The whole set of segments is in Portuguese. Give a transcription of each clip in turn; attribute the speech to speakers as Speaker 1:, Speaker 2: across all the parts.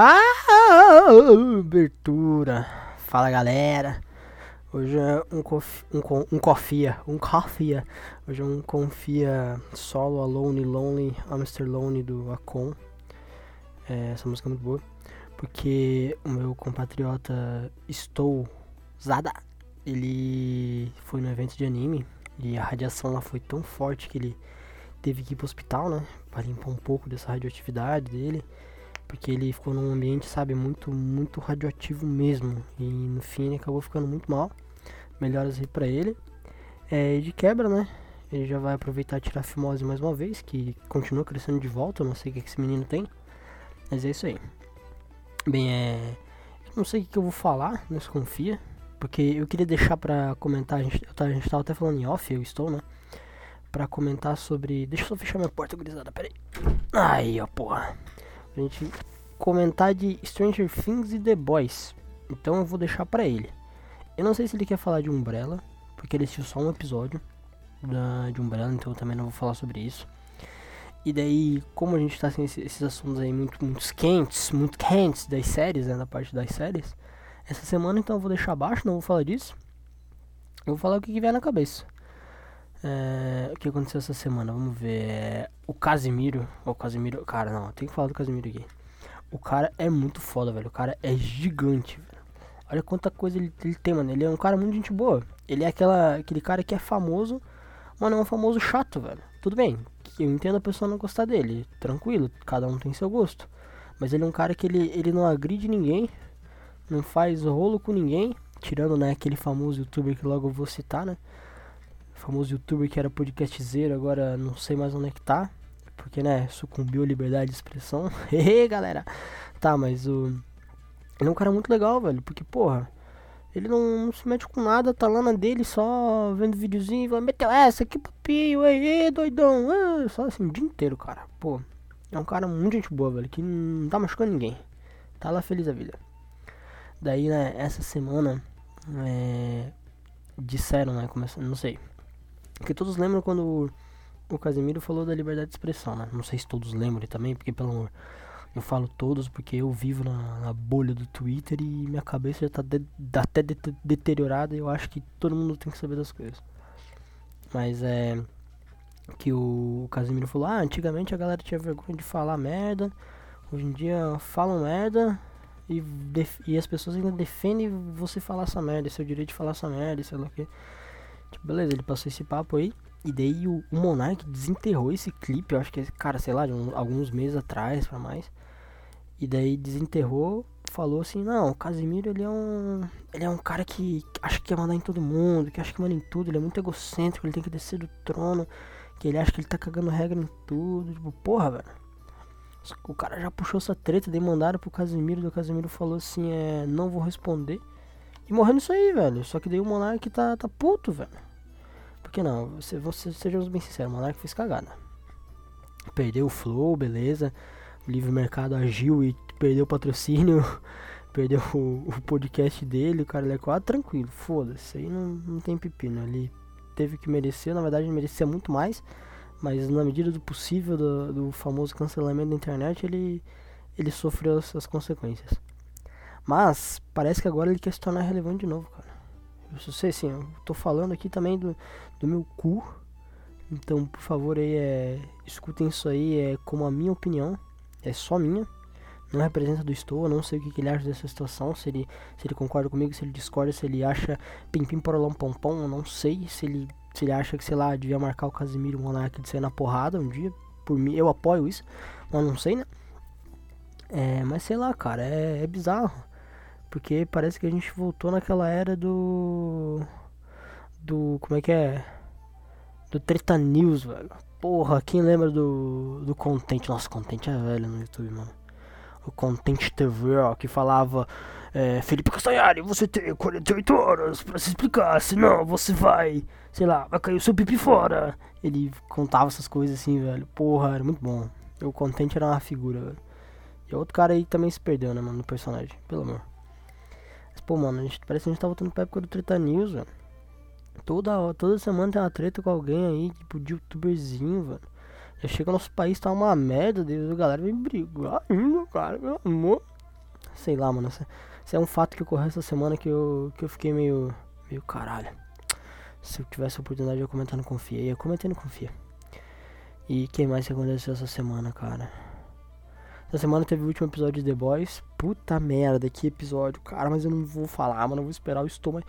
Speaker 1: Ah, abertura. Fala galera. Hoje é um, cof, um, um confia, um confia. Hoje é um confia solo, alone, lonely, Mr. Lonely do Akon. É, essa música é muito boa. Porque o meu compatriota Estou Zada, ele foi no evento de anime e a radiação lá foi tão forte que ele teve que ir pro hospital, né? Pra limpar um pouco dessa radioatividade dele. Porque ele ficou num ambiente, sabe, muito, muito radioativo mesmo. E no fim ele acabou ficando muito mal. Melhoras aí pra ele. É, e de quebra, né? Ele já vai aproveitar e tirar a fimose mais uma vez, que continua crescendo de volta. Eu não sei o que esse menino tem. Mas é isso aí. Bem, é. Eu não sei o que, eu vou falar nesse Confia. Porque eu queria deixar pra comentar. A gente, a gente tava até falando em off, eu estou, né? Pra comentar sobre. Deixa eu só fechar minha porta, gurizada, peraí. Aí, ó, porra. Pra gente comentar de Stranger Things e The Boys. Então eu vou deixar pra ele. Eu não sei se ele quer falar de Umbrella, porque ele assistiu só um episódio da, de Umbrella, então eu também não vou falar sobre isso. E daí, como a gente tá sem esse- esses assuntos aí muito, muito quentes, muito quentes das séries, né, da parte das séries, essa semana então eu vou deixar abaixo, não vou falar disso. Eu vou falar o que vier na cabeça. É, o que aconteceu essa semana? Vamos ver. É, O Casimiro. O Casimiro. Cara, não, tem que falar do Casimiro aqui. O cara é muito foda, velho. O cara é gigante, velho. Olha quanta coisa ele, ele tem, mano. Ele é um cara muito gente boa. Ele é aquela, aquele cara que é famoso, mas não é um famoso chato, velho. Tudo bem, eu entendo a pessoa não gostar dele. Tranquilo, cada um tem seu gosto. Mas ele é um cara que ele, ele não agride ninguém, não faz rolo com ninguém. Tirando, né, aquele famoso youtuber que logo eu vou citar, né? Famoso youtuber que era podcastzeiro, agora não sei mais onde é que tá. Porque, né, sucumbiu à liberdade de expressão. Hehe, galera. Tá, mas o. Ele é um cara muito legal, velho. Porque, porra, ele não, não se mete com nada, tá lá na dele só vendo videozinho e vai meteu essa, que papinho, aí, doidão. ah", só assim, o dia inteiro, cara. Pô, é um cara muito gente boa, velho. Que não tá machucando ninguém. Tá lá feliz a vida. Daí, né, essa semana. É, disseram, né, começando, não sei. Porque todos lembram quando o, o Casimiro falou da liberdade de expressão, né? Não sei se todos lembram também, porque pelo amor. Eu falo todos porque eu vivo na, na bolha do Twitter e minha cabeça já tá de- até de- deteriorada e eu acho que todo mundo tem que saber das coisas. Mas é. Que o, Casimiro falou: ah, antigamente a galera tinha vergonha de falar merda, hoje em dia falam merda e, e as pessoas ainda defendem você falar essa merda, seu direito de falar essa merda, sei lá o que. Tipo, beleza, ele passou esse papo aí. E daí o, o Monark desenterrou esse clipe, eu acho que, cara, sei lá, de um- alguns meses atrás pra mais. E daí desenterrou, falou assim, não, o Casimiro ele é um. Ele é um cara que acha que quer mandar em todo mundo, que acha que manda em tudo, ele é muito egocêntrico, ele tem que descer do trono, que ele acha que ele tá cagando regra em tudo. Tipo, porra, velho. O cara já puxou essa treta, daí mandaram pro Casimiro, daí o Casimiro falou assim, é, não vou responder. E morreu nisso aí, velho. Só que daí o Monark tá, tá puto, velho. Por que não? Você, você, sejamos bem sinceros, o Monark fez cagada. Perdeu o flow, beleza. O livre mercado agiu e perdeu o patrocínio. perdeu o, o podcast dele, o cara ele é quase tranquilo. Foda-se, isso aí não, não tem pepino. Ele teve que merecer, na verdade ele merecia muito mais. Mas na medida do possível do, do famoso cancelamento da internet, ele, ele sofreu essas consequências. Mas parece que agora ele quer se tornar relevante de novo, cara. Eu sei assim, eu tô falando aqui também do, do meu cu. Então, por favor, aí é, escutem isso aí, é como a minha opinião, é só minha. Não representa do Estou, eu não sei o que, que ele acha dessa situação, se ele, se ele concorda comigo, se ele discorda, se ele acha pim pim porolão pom pom, eu não sei, se ele, se ele acha que, sei lá, devia marcar o Casimiro e Monark de sair na porrada um dia, por mim, eu apoio isso, mas não sei, né? É, mas sei lá, cara, é, é bizarro. Porque parece que a gente voltou naquela era do. Do. Como é que é? Do Treta News, velho. Porra, quem lembra do. Do Content? Nossa, Content é velho no YouTube, mano. O Content TV, ó, que falava. É, Felipe Castanhari, você tem 48 horas pra se explicar, senão você vai. Sei lá, vai cair o seu pipi fora. Ele contava essas coisas assim, velho. Porra, era muito bom. O Content era uma figura, velho. E outro cara aí também se perdeu, né, mano, no personagem. Pelo amor. Pô, mano, a gente, parece que a gente tá voltando pra época do Treta News, velho. Toda, toda semana tem uma treta com alguém aí, tipo, de youtuberzinho, velho. Já chega nosso país, tá uma merda, Deus, a galera vem brigar ainda, cara, meu amor. Sei lá, mano. Isso é um fato que ocorreu essa semana que eu, que eu fiquei meio. meio caralho. Se eu tivesse a oportunidade de eu comentar no Confia, ia comentar no Confia. E quem mais que aconteceu essa semana, cara? Essa semana teve o último episódio de The Boys. Puta merda, que episódio, cara. Mas eu não vou falar, mano. Eu vou esperar o estômago.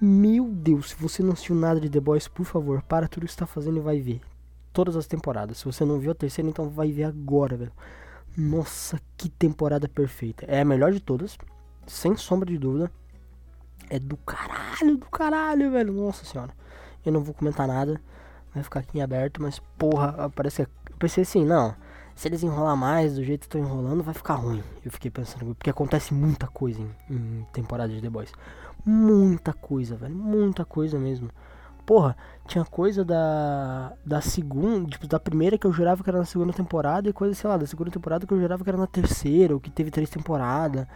Speaker 1: Meu Deus, se você não assistiu nada de The Boys, por favor, para tudo que você tá fazendo e vai ver. Todas as temporadas. Se você não viu a terceira, então vai ver agora, velho. Nossa, que temporada perfeita. É a melhor de todas. Sem sombra de dúvida. É do caralho, do caralho, velho. Nossa senhora. Eu não vou comentar nada. Vai ficar aqui em aberto, mas porra, parece que. Eu pensei assim, não se eles enrolar mais do jeito que estão enrolando, vai ficar ruim. Eu fiquei pensando, porque acontece muita coisa em, em temporada de The Boys. Muita coisa, velho. Muita coisa mesmo. Porra, tinha coisa da. Da segunda. Tipo, da primeira que eu jurava que era na segunda temporada. E coisa, sei lá, da segunda temporada que eu jurava que era na terceira. Ou que teve três temporadas.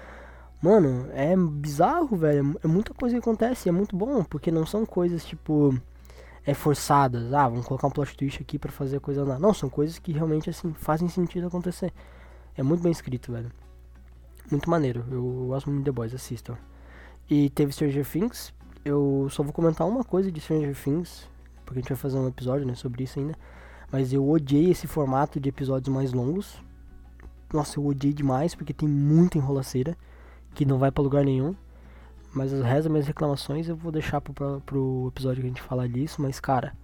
Speaker 1: Mano, é bizarro, velho. É muita coisa que acontece. É muito bom. Porque não são coisas tipo é, forçadas. Ah, vamos colocar um plot twist aqui para fazer a coisa lá. Não, são coisas que realmente assim fazem sentido acontecer. É muito bem escrito, velho. Muito maneiro. Eu gosto muito de The Boys, assistam. E teve Stranger Things. Eu só vou comentar uma coisa de Stranger Things, porque a gente vai fazer um episódio, né, sobre isso ainda. Mas eu odiei esse formato de episódios mais longos. Nossa, eu odiei demais porque tem muita enrolaceira que não vai para lugar nenhum. Mas o resto das minhas reclamações eu vou deixar pro, pro episódio que a gente falar disso. Mas, cara,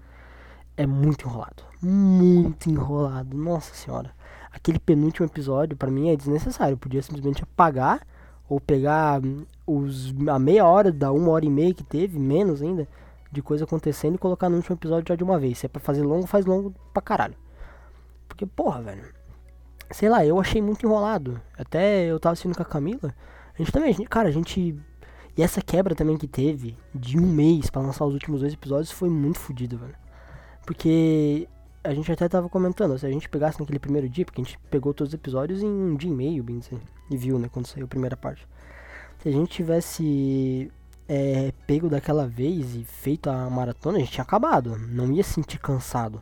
Speaker 1: é muito enrolado. Muito enrolado. Nossa senhora. Aquele penúltimo episódio, para mim, é desnecessário. Eu podia simplesmente apagar ou pegar os, a meia hora da uma hora e meia que teve, menos ainda, de coisa acontecendo e colocar no último episódio já de uma vez. Se é pra fazer longo, faz longo pra caralho. Porque, porra, velho. Sei lá, eu achei muito enrolado. Até eu tava assistindo com a Camila. A gente também, cara, a gente e essa quebra também que teve de um mês para lançar os últimos dois episódios foi muito fodido, velho. Porque a gente até tava comentando, se a gente pegasse naquele primeiro dia, porque a gente pegou todos os episódios em um dia e meio, bem dizer, e viu, né, quando saiu a primeira parte. Se a gente tivesse é, pego daquela vez e feito a maratona, a gente tinha acabado. Não ia se sentir cansado.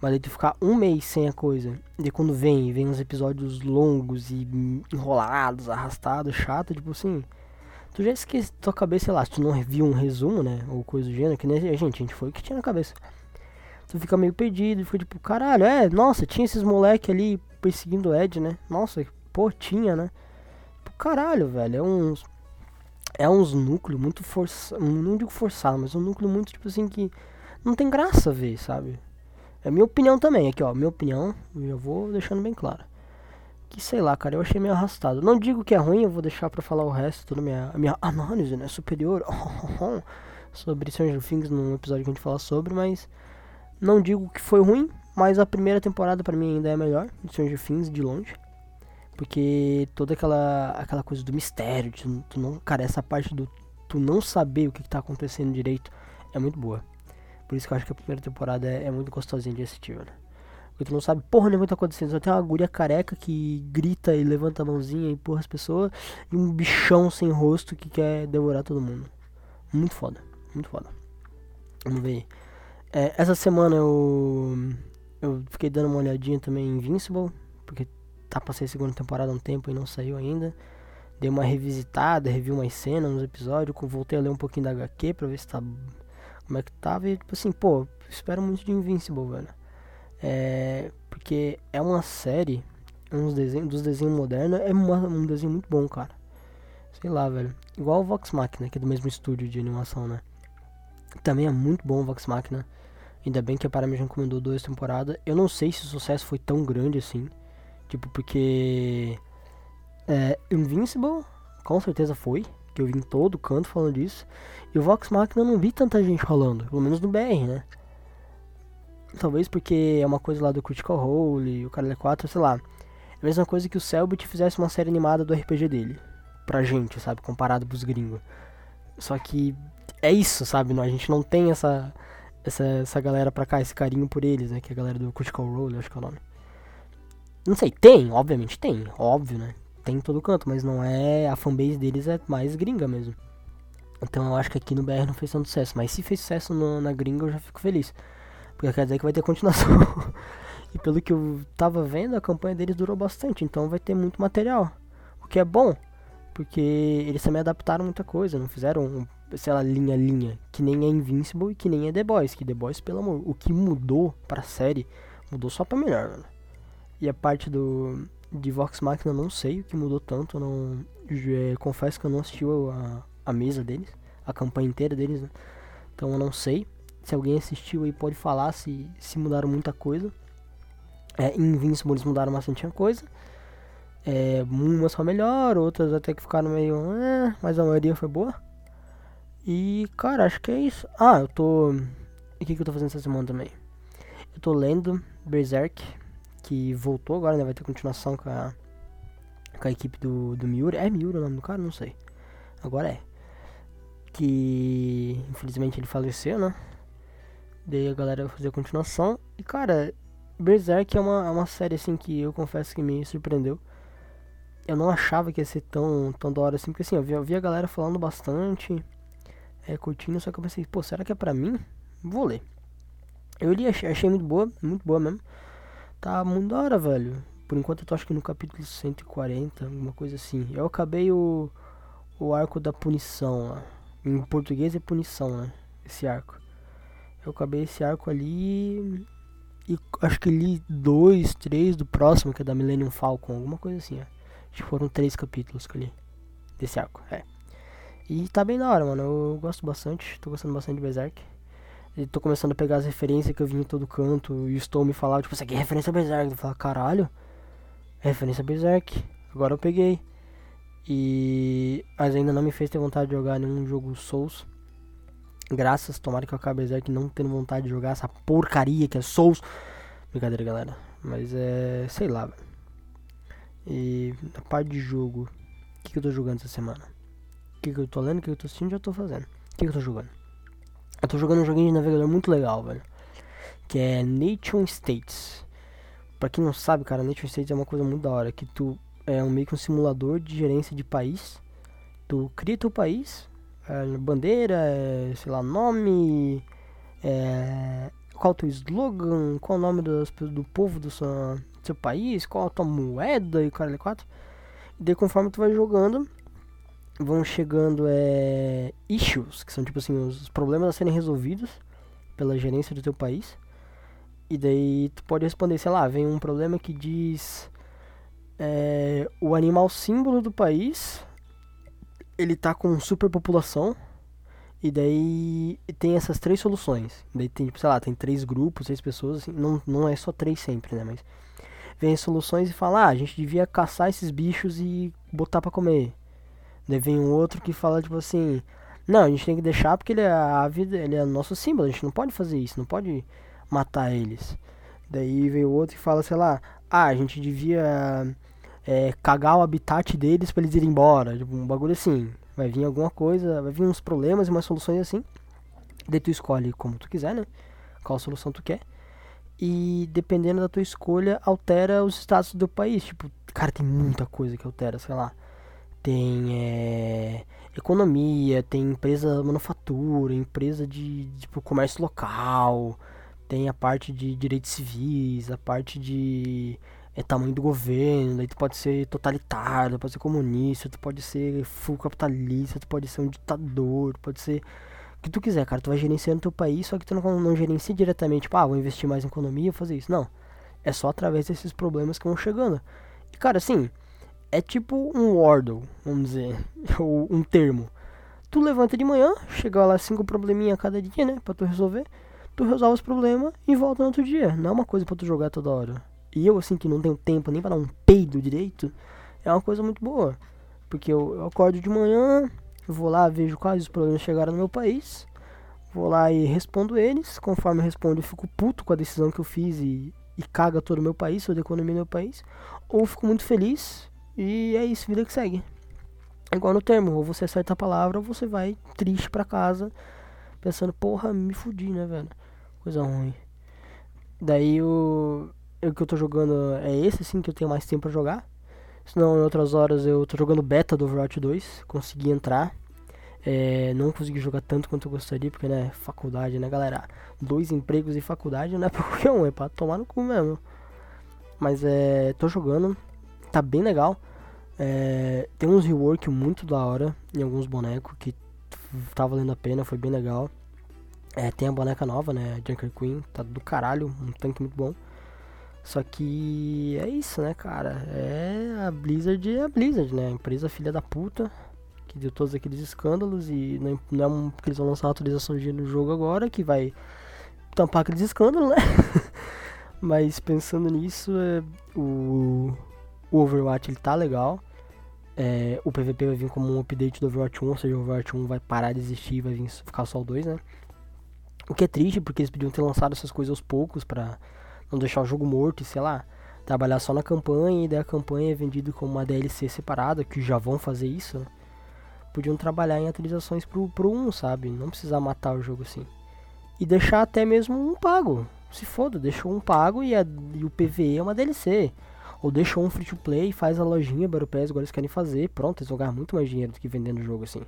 Speaker 1: Mas aí tu ficar um mês sem a coisa, e quando vem, vem uns episódios longos e enrolados, arrastados, chato, tipo assim Tu já esquece tua cabeça, sei lá, se tu não viu um resumo, né? Ou coisa do gênero, que nem a gente, a gente foi o que tinha na cabeça. Tu fica meio perdido, fica tipo, caralho, é, nossa, tinha esses moleque ali perseguindo o Ed, né? Nossa, pô, tinha, né? Tipo, caralho, velho, é uns. É uns núcleos muito forçados. Não digo forçado, mas um núcleo muito, tipo assim, que não tem graça ver, sabe? É minha opinião também, aqui ó, minha opinião, eu vou deixando bem claro que sei lá, cara, eu achei meio arrastado. Não digo que é ruim, eu vou deixar para falar o resto, toda minha, a minha análise, né, superior sobre Stranger Things num episódio que a gente fala sobre, mas não digo que foi ruim, mas a primeira temporada para mim ainda é melhor de Stranger Things de longe. Porque toda aquela aquela coisa do mistério, tu, tu não, cara, essa parte do tu não saber o que, que tá acontecendo direito é muito boa. Por isso que eu acho que a primeira temporada é, é muito gostosinha de assistir, velho. Porque tu não sabe porra nenhuma que tá acontecendo. Só tem uma guria careca que grita e levanta a mãozinha e empurra as pessoas. E um bichão sem rosto que quer devorar todo mundo. Muito foda. Muito foda. Vamos ver. É, essa semana eu. Eu fiquei dando uma olhadinha também em Invincible. Porque tá sair a segunda temporada há um tempo e não saiu ainda. Dei uma revisitada, revi umas cenas nos episódios. Voltei a ler um pouquinho da HQ pra ver se tá. Como é que tava. E tipo assim, pô, espero muito de Invincible, velho. É, porque é uma série, uns desenhos, dos desenhos modernos, é uma, um desenho muito bom, cara. Sei lá, velho. Igual o Vox Machina, que é do mesmo estúdio de animação, né? Também é muito bom o Vox Machina. Ainda bem que a Paramount encomendou duas temporadas. Eu não sei se o sucesso foi tão grande assim. Tipo, porque. É, Invincible, com certeza foi. Que eu vi em todo canto falando disso. E o Vox Machina eu não vi tanta gente falando. Pelo menos no BR, né? Talvez porque é uma coisa lá do Critical Role, o Caralho 4, sei lá. É a mesma coisa que o Selbit fizesse uma série animada do RPG dele. Pra gente, sabe? Comparado pros gringos. Só que é isso, sabe? A gente não tem essa, essa, essa galera pra cá, esse carinho por eles, né? Que é a galera do Critical Role, acho que é o nome. Não sei, tem, obviamente tem, óbvio, né? Tem em todo canto, mas não é. A fanbase deles é mais gringa mesmo. Então eu acho que aqui no BR não fez tanto sucesso. Mas se fez sucesso no, na gringa, eu já fico feliz. Porque quer dizer que vai ter continuação. e pelo que eu tava vendo, a campanha deles durou bastante, então vai ter muito material. O que é bom. Porque eles também adaptaram muita coisa, não fizeram, sei lá, linha linha, que nem é Invincible e que nem é The Boys, que The Boys, pelo amor, o que mudou pra série, mudou só pra melhor, mano. E a parte do de Vox Machina eu não sei o que mudou tanto, não é, confesso que eu não assisti a, a mesa deles, a campanha inteira deles, né? Então eu não sei. Se alguém assistiu aí pode falar se, se mudaram muita coisa. É, Invincible eles mudaram bastante coisa. É, umas foi melhor, outras até que ficaram meio. É, mas a maioria foi boa. E, cara, acho que é isso. Ah, eu tô. O que, que eu tô fazendo essa semana também? Eu tô lendo Berserk, que voltou agora, né? Vai ter continuação com a, com a equipe do, do Miura. É Miura o nome do cara? Não sei. Agora é. Que infelizmente ele faleceu, né? Daí a galera vai fazer a continuação. E cara, Berserk é uma, é uma série assim que eu confesso que me surpreendeu eu não achava que ia ser tão, tão da hora assim, porque assim, eu vi, eu vi a galera falando bastante, é, curtindo, só que eu pensei, pô, será que é pra mim? Vou ler. Eu li, achei, achei muito boa, muito boa mesmo. Tá muito da hora, velho. Por enquanto eu tô acho que no capítulo 140, alguma coisa assim. Eu acabei o, o arco da punição lá. Em português é punição, né? Esse arco. Eu acabei esse arco ali. E acho que li dois, três do próximo, que é da Millennium Falcon, alguma coisa assim, ó. Acho que foram três capítulos que eu li desse arco, é. E tá bem da hora, mano. Eu gosto bastante, tô gostando bastante de Berserk. E tô começando a pegar as referências que eu vi em todo canto. E estou me falando, tipo, isso aqui é referência a Berserk. Eu falo, caralho, é referência a Berserk. Agora eu peguei. E. Mas ainda não me fez ter vontade de jogar nenhum jogo Souls. Graças, tomara que eu acabe Berserk não tendo vontade de jogar essa porcaria que é Souls. Brincadeira, galera. Mas é. sei lá, velho. E a parte de jogo, o que, que, eu tô jogando essa semana? O que, que, eu tô lendo, o que, eu tô assistindo, já tô fazendo. O que, eu tô jogando? Eu tô jogando um joguinho de navegador muito legal, velho. Que é Nation States. Pra quem não sabe, cara, Nation States é uma coisa muito da hora. Que tu é um, meio que um simulador de gerência de país. Tu cria teu país, bandeira, é, sei lá, nome, é, qual o teu slogan, qual o nome das, do povo do seu, seu país, qual a tua moeda e o cara 4. E daí conforme tu vai jogando, vão chegando é, issues, que são tipo assim, os problemas a serem resolvidos pela gerência do teu país. E daí tu pode responder, sei lá, vem um problema que diz é, o animal símbolo do país ele tá com superpopulação. E daí tem essas três soluções. Daí tem, tipo, sei lá, tem três grupos, seis pessoas, assim, não, não é só três sempre, né? Mas vem soluções e fala, ah, a gente devia caçar esses bichos e botar para comer. Daí vem um outro que fala tipo assim, não, a gente tem que deixar porque ele é a vida, ele é nosso símbolo, a gente não pode fazer isso, não pode matar eles. Daí vem o outro que fala, sei lá, ah, a gente devia é, cagar o habitat deles para eles irem embora, tipo, um bagulho assim. Vai vir alguma coisa, vai vir uns problemas e umas soluções assim. Daí tu escolhe como tu quiser, né? Qual solução tu quer e dependendo da tua escolha altera os status do país. Tipo, cara, tem muita coisa que altera, sei lá. Tem é, economia, tem empresa manufatura, empresa de tipo comércio local, tem a parte de direitos civis, a parte de é, tamanho do governo, daí tu pode ser totalitário, tu pode ser comunista, tu pode ser full capitalista, tu pode ser um ditador, tu pode ser que tu quiser, cara. Tu vai gerenciando teu país, só que tu não, não gerencia diretamente, tipo, ah, vou investir mais em economia, fazer isso. Não. É só através desses problemas que vão chegando. E, cara, assim, é tipo um Wordle, vamos dizer, ou um termo. Tu levanta de manhã, chega lá cinco probleminha cada dia, né, pra tu resolver. Tu resolve os problemas e volta no outro dia. Não é uma coisa pra tu jogar toda hora. E eu, assim, que não tenho tempo nem pra dar um peido direito, é uma coisa muito boa. Porque eu, eu acordo de manhã, eu vou lá, vejo quais os problemas chegaram no meu país. Vou lá e respondo eles. Conforme eu respondo, eu fico puto com a decisão que eu fiz e, e caga todo o meu país, toda a economia do meu país. Ou fico muito feliz e é isso, vida que segue. É igual no termo, ou você acerta a palavra ou você vai triste pra casa, pensando, porra, me fudi, né, velho? Coisa ruim. Daí o, o que eu tô jogando é esse, assim, que eu tenho mais tempo pra jogar. Senão, em outras horas, eu tô jogando beta do Overwatch 2. Consegui entrar. É, não consegui jogar tanto quanto eu gostaria, porque, né, faculdade, né, galera? Dois empregos e faculdade não é pra qualquer um, é pra tomar no cu mesmo. Mas, é, tô jogando. Tá bem legal. É, tem uns rework muito da hora em alguns bonecos que tá valendo a pena, foi bem legal. É, tem a boneca nova, né? Junker Queen, tá do caralho, um tanque muito bom. Só que é isso, né, cara? É a Blizzard é a Blizzard, né? A empresa filha da puta que deu todos aqueles escândalos e não, não é porque eles vão lançar uma atualização de no jogo agora que vai tampar aqueles escândalos, né? Mas pensando nisso, é, o, o Overwatch ele tá legal. É, o PVP vai vir como um update do Overwatch 1, ou seja, o Overwatch 1 vai parar de existir e vai vir, ficar só o 2, né? O que é triste, porque eles podiam ter lançado essas coisas aos poucos pra não deixar o jogo morto e, sei lá, trabalhar só na campanha e daí a campanha é vendida como uma DLC separada, que já vão fazer isso, né? Podiam trabalhar em atualizações pro, pro 1, sabe? Não precisar matar o jogo assim. E deixar até mesmo um pago. Se foda, deixou um pago e, a, e o PVE é uma DLC. Ou deixou um free to play e faz a lojinha Battle Pass, agora eles querem fazer. Pronto, eles vão ganhar muito mais dinheiro do que vendendo o jogo assim.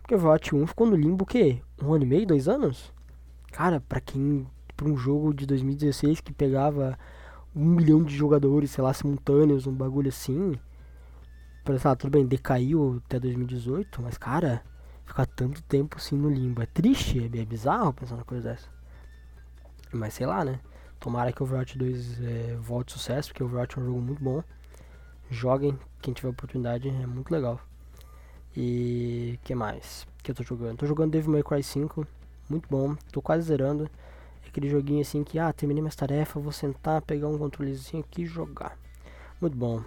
Speaker 1: Porque o Overwatch 1 ficou no limbo o quê? Um ano e meio, dois anos? Cara, pra quem. Pra um jogo de 2016 que pegava um milhão de jogadores, sei lá, simultâneos, um bagulho assim. Parece, ah, tudo bem, decaiu até 2018, mas cara, ficar tanto tempo assim no limbo é triste, é, é bizarro pensar uma coisa dessa. Mas sei lá, né? Tomara que o Overwatch 2 é, volte sucesso, porque o Overwatch é um jogo muito bom. Joguem, quem tiver oportunidade, é muito legal. E que mais que eu tô jogando? Tô jogando Devil May Cry 5, muito bom, tô quase zerando. Aquele joguinho assim que, ah, terminei minhas tarefas, vou sentar, pegar um controlezinho aqui e jogar. Muito bom.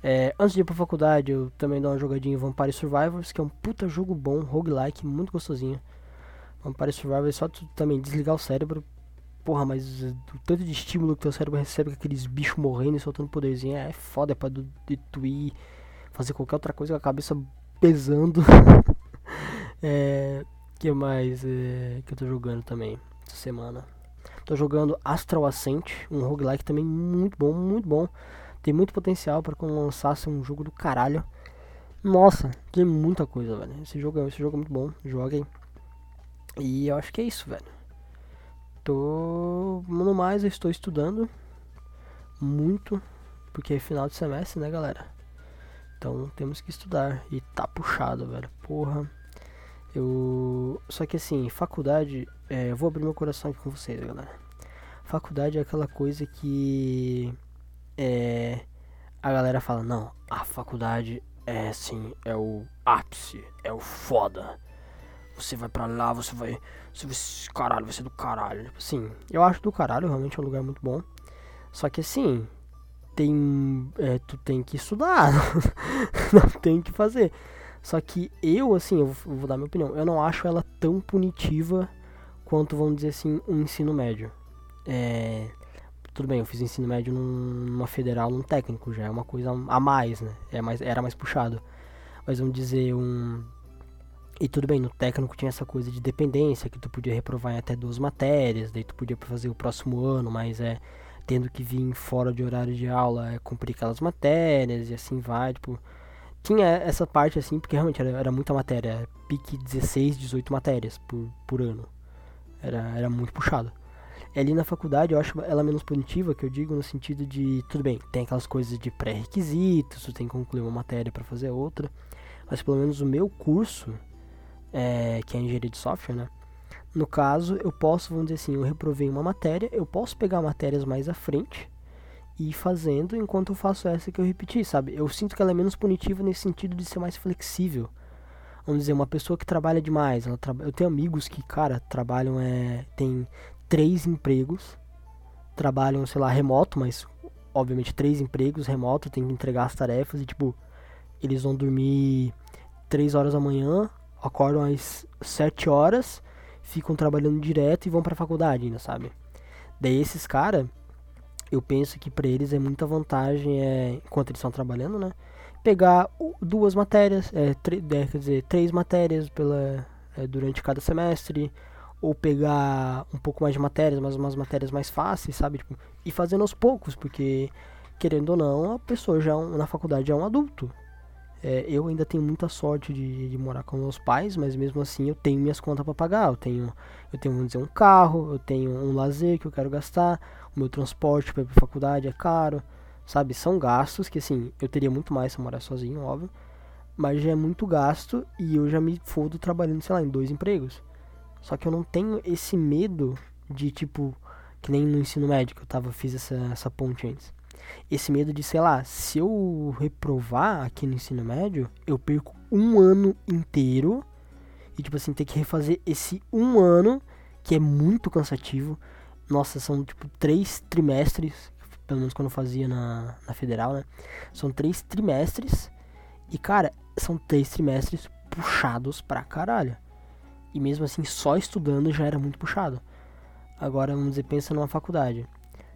Speaker 1: É, antes de ir pra faculdade, eu também dou uma jogadinha em Vampire Survivors, que é um puta jogo bom, roguelike, muito gostosinho. Vampire Survivors é só tu também desligar o cérebro. Porra, mas o tanto de estímulo que teu cérebro recebe com aqueles bichos morrendo e soltando poderzinho é foda, é pra tu ir fazer qualquer outra coisa com a cabeça pesando. é, que mais é, que eu tô jogando também essa semana? Tô jogando Astral Ascent, um roguelike também muito bom, muito bom. Tem muito potencial para quando lançasse um jogo do caralho. Nossa, tem muita coisa, velho. Esse jogo, esse jogo é muito bom. Joguem. E eu acho que é isso, velho. Tô. No mais, eu estou estudando muito. Porque é final de semestre, né, galera? Então temos que estudar. E tá puxado, velho. Porra. Eu. Só que assim, faculdade. É, eu vou abrir meu coração aqui com vocês, galera. Faculdade é aquela coisa que é, a galera fala, não, a faculdade é assim, é o ápice, é o foda. Você vai pra lá, você vai. Você vai. Caralho, vai ser do caralho. Sim, eu acho do caralho, realmente é um lugar muito bom. Só que assim, tem. É, tu tem que estudar. não tem que fazer. Só que eu, assim, eu vou dar minha opinião, eu não acho ela tão punitiva quanto, vamos dizer assim, um ensino médio. É, tudo bem, eu fiz ensino médio numa federal, num técnico, já é uma coisa a mais, né? É mais, era mais puxado. Mas vamos dizer, um. E tudo bem, no técnico tinha essa coisa de dependência, que tu podia reprovar em até duas matérias, daí tu podia fazer o próximo ano, mas é tendo que vir fora de horário de aula, é cumprir aquelas matérias e assim vai, tipo. Tinha essa parte assim, porque realmente era, era muita matéria, pique 16, 18 matérias por, por ano. Era, era muito puxado. Ali na faculdade eu acho ela menos punitiva, que eu digo no sentido de, tudo bem, tem aquelas coisas de pré-requisitos, tu tem que concluir uma matéria para fazer outra, mas pelo menos o meu curso, é, que é engenharia de software, né? No caso, eu posso, vamos dizer assim, eu reprovei uma matéria, eu posso pegar matérias mais à frente e ir fazendo enquanto eu faço essa que eu repeti, sabe? Eu sinto que ela é menos punitiva nesse sentido de ser mais flexível. Vamos dizer, uma pessoa que trabalha demais, ela tra... eu tenho amigos que, cara, trabalham, é, tem três empregos, trabalham, sei lá, remoto, mas obviamente três empregos remoto, tem que entregar as tarefas e tipo, eles vão dormir três horas da manhã, acordam às sete horas, ficam trabalhando direto e vão pra faculdade ainda, sabe? Daí esses caras, eu penso que para eles é muita vantagem, é, enquanto eles estão trabalhando, né? Pegar duas matérias, é, é, quer dizer, três matérias pela, é, durante cada semestre, ou pegar um pouco mais de matérias, mas umas matérias mais fáceis, sabe? Tipo, e fazendo aos poucos, porque querendo ou não, a pessoa já na faculdade é um adulto. É, eu ainda tenho muita sorte de, de, morar com meus pais, mas mesmo assim eu tenho minhas contas para pagar. Eu tenho, eu tenho, vamos dizer, um carro, eu tenho um lazer que eu quero gastar, meu transporte para ir pra faculdade é caro, Sabe? São gastos que, assim, eu teria muito mais se eu morar sozinho, óbvio. Mas já é muito gasto e eu já me fodo trabalhando, sei lá, em dois empregos. Só que eu não tenho esse medo de, tipo, que nem no ensino médio, eu tava, fiz essa, essa ponte antes. Esse medo de, sei lá, se eu reprovar aqui no ensino médio, eu perco um ano inteiro e, tipo assim, ter que refazer esse um ano, que é muito cansativo. Nossa, são, tipo, três trimestres, pelo menos quando eu fazia na, na federal, né? São três trimestres e, cara, são três trimestres puxados pra caralho. E mesmo assim, só estudando já era muito puxado. Agora, vamos dizer, pensa numa faculdade.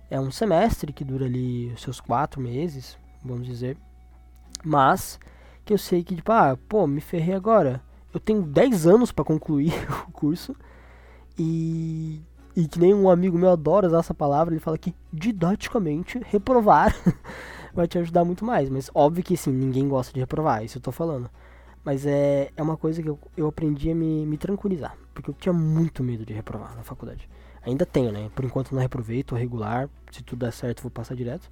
Speaker 1: É um semestre que dura ali seus quatro meses, vamos dizer. Mas, que eu sei que, tipo, ah, pô, me ferrei agora. Eu tenho 10 anos para concluir o curso. E, e que nem um amigo meu adora usar essa palavra, ele fala que didaticamente reprovar vai te ajudar muito mais. Mas óbvio que sim, ninguém gosta de reprovar, isso eu tô falando. Mas é, é uma coisa que eu, eu aprendi a me, me tranquilizar. Porque eu tinha muito medo de reprovar na faculdade. Ainda tenho, né? Por enquanto não reprovei, tô regular. Se tudo der certo, vou passar direto.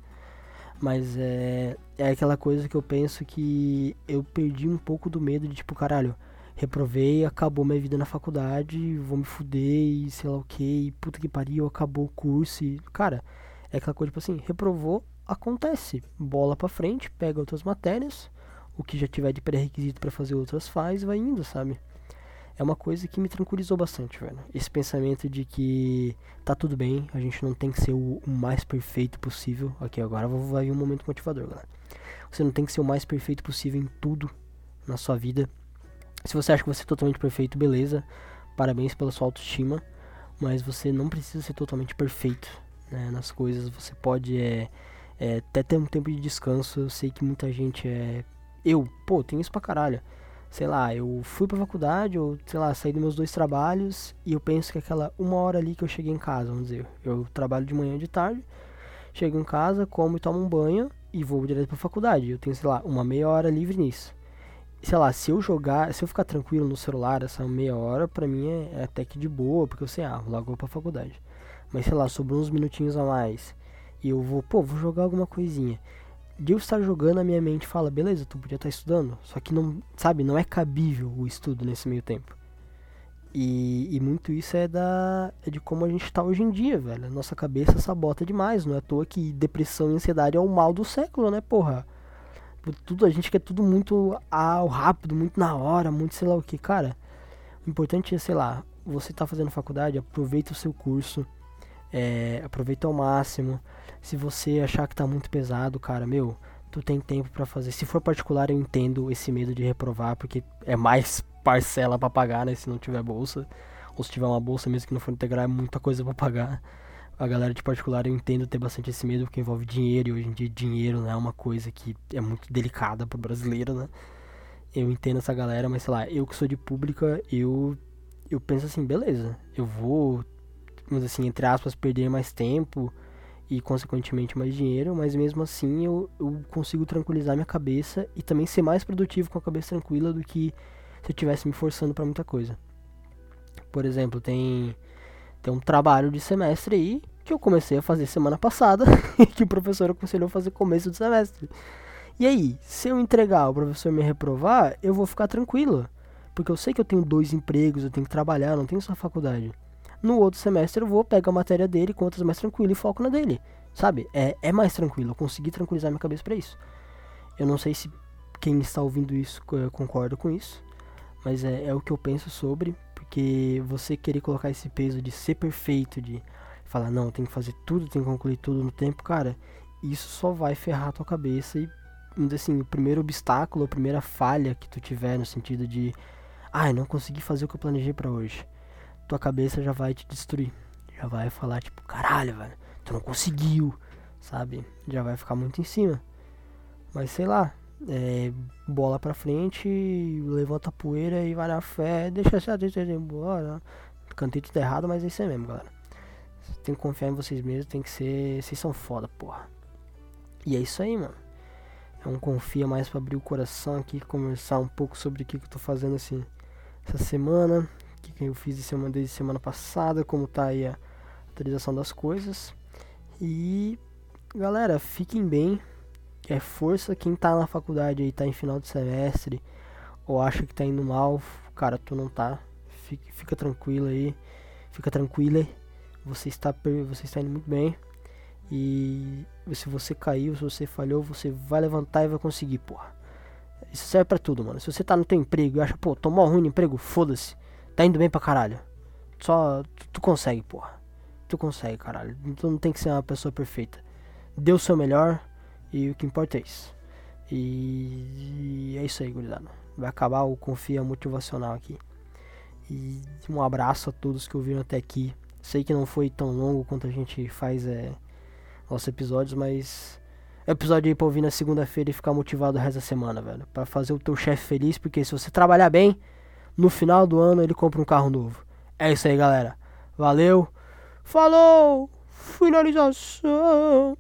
Speaker 1: Mas é, é aquela coisa que eu penso que eu perdi um pouco do medo de tipo, caralho, reprovei, acabou minha vida na faculdade, vou me fuder e sei lá o que, puta que pariu, acabou o curso e. Cara, é aquela coisa tipo assim, reprovou, acontece. Bola pra frente, pega outras matérias, o que já tiver de pré-requisito para fazer outras faz, vai indo, sabe? é uma coisa que me tranquilizou bastante, velho. Esse pensamento de que tá tudo bem, a gente não tem que ser o, o mais perfeito possível. Aqui agora vai vir um momento motivador, galera. Você não tem que ser o mais perfeito possível em tudo na sua vida. Se você acha que você é totalmente perfeito, beleza. Parabéns pela sua autoestima. Mas você não precisa ser totalmente perfeito né, nas coisas. Você pode é, é, até ter um tempo de descanso. Eu sei que muita gente é. Eu, pô, tenho isso pra caralho sei lá, eu fui pra faculdade, ou sei lá, saí dos meus dois trabalhos e eu penso que aquela uma hora ali que eu cheguei em casa, vamos dizer, eu trabalho de manhã e de tarde, chego em casa, como e tomo um banho e vou direto pra faculdade. Eu tenho, sei lá, uma meia hora livre nisso. Sei lá, se eu jogar, se eu ficar tranquilo no celular essa meia hora, pra mim é, é até que de boa, porque eu sei, ah, logo pra faculdade. Mas sei lá, sobrou uns minutinhos a mais e eu vou, pô, vou jogar alguma coisinha de eu estar jogando, a minha mente fala, beleza, tu podia estar estudando. Só que não, sabe, não é cabível o estudo nesse meio tempo. E, e muito isso é da é de como a gente está hoje em dia, velho. Nossa cabeça sabota demais. Não é à toa que depressão e ansiedade é o mal do século, né, porra? Tudo, a gente quer tudo muito ao rápido, muito na hora, muito sei lá o que. Cara, o importante é, sei lá, você tá fazendo faculdade, aproveita o seu curso é, aproveita ao máximo. Se você achar que tá muito pesado, cara, meu, tu tem tempo para fazer. Se for particular, eu entendo esse medo de reprovar, porque é mais parcela para pagar, né, se não tiver bolsa. Ou se tiver uma bolsa mesmo que não for integrar, é muita coisa para pagar. A galera de particular eu entendo ter bastante esse medo, porque envolve dinheiro, e hoje em dia dinheiro é uma coisa que é muito delicada pro brasileiro, né? Eu entendo essa galera, mas sei lá, eu que sou de pública, eu eu penso assim, beleza, eu vou vamos assim, entre aspas, perder mais tempo e consequentemente mais dinheiro, mas mesmo assim eu, eu consigo tranquilizar minha cabeça e também ser mais produtivo com a cabeça tranquila do que se eu estivesse me forçando para muita coisa. Por exemplo, tem, tem um trabalho de semestre aí que eu comecei a fazer semana passada e que o professor aconselhou fazer começo do semestre. E aí, se eu entregar, o professor me reprovar, eu vou ficar tranquilo. Porque eu sei que eu tenho dois empregos, eu tenho que trabalhar, não tenho só faculdade. No outro semestre eu vou, pego a matéria dele com mais tranquilo e foco na dele. Sabe? É, é mais tranquilo. Eu consegui tranquilizar minha cabeça para isso. Eu não sei se quem está ouvindo isso concorda com isso. Mas é, é o que eu penso sobre. Porque você querer colocar esse peso de ser perfeito, de falar, não, tem que fazer tudo, tem que concluir tudo no tempo, cara, isso só vai ferrar a tua cabeça e, assim, o primeiro obstáculo, a primeira falha que tu tiver no sentido de, ai, ah, não consegui fazer o que eu planejei para hoje tua cabeça já vai te destruir. Já vai falar, tipo, caralho, velho, tu não conseguiu, sabe? Já vai ficar muito em cima. Mas sei lá, é, bola pra frente, levanta a poeira e vai na fé, deixa deixa embora. Cantei tudo errado, mas é isso aí mesmo, galera. Tem que confiar em vocês mesmos, tem que ser. Vocês são foda, porra. E é isso aí, mano. É um confia mais pra abrir o coração aqui, conversar um pouco sobre o que, que eu tô fazendo assim essa semana que eu fiz semana, desde semana passada, como tá aí a atualização das coisas. E galera, fiquem bem. É força quem tá na faculdade aí, tá em final de semestre, ou acha que tá indo mal, cara, tu não tá. Fica, fica tranquilo aí. Fica tranquila. Você está, você está indo muito bem. E se você caiu, se você falhou, você vai levantar e vai conseguir, porra. Isso serve pra tudo, mano. Se você tá no teu emprego e acha, pô, tomou ruim no emprego, foda-se. Tá indo bem pra caralho. Só tu, tu consegue, porra. Tu consegue, caralho. Tu não tem que ser uma pessoa perfeita. Dê o seu melhor e o que importa é isso. E, e é isso aí, gurizada. Vai acabar o Confia Motivacional aqui. E um abraço a todos que ouviram até aqui. Sei que não foi tão longo quanto a gente faz é, nossos episódios, mas é episódio aí pra ouvir na segunda-feira e ficar motivado o resto da semana, velho. Pra fazer o teu chefe feliz, porque se você trabalhar bem, no final do ano ele compra um carro novo. É isso aí, galera. Valeu! Falou! Finalização!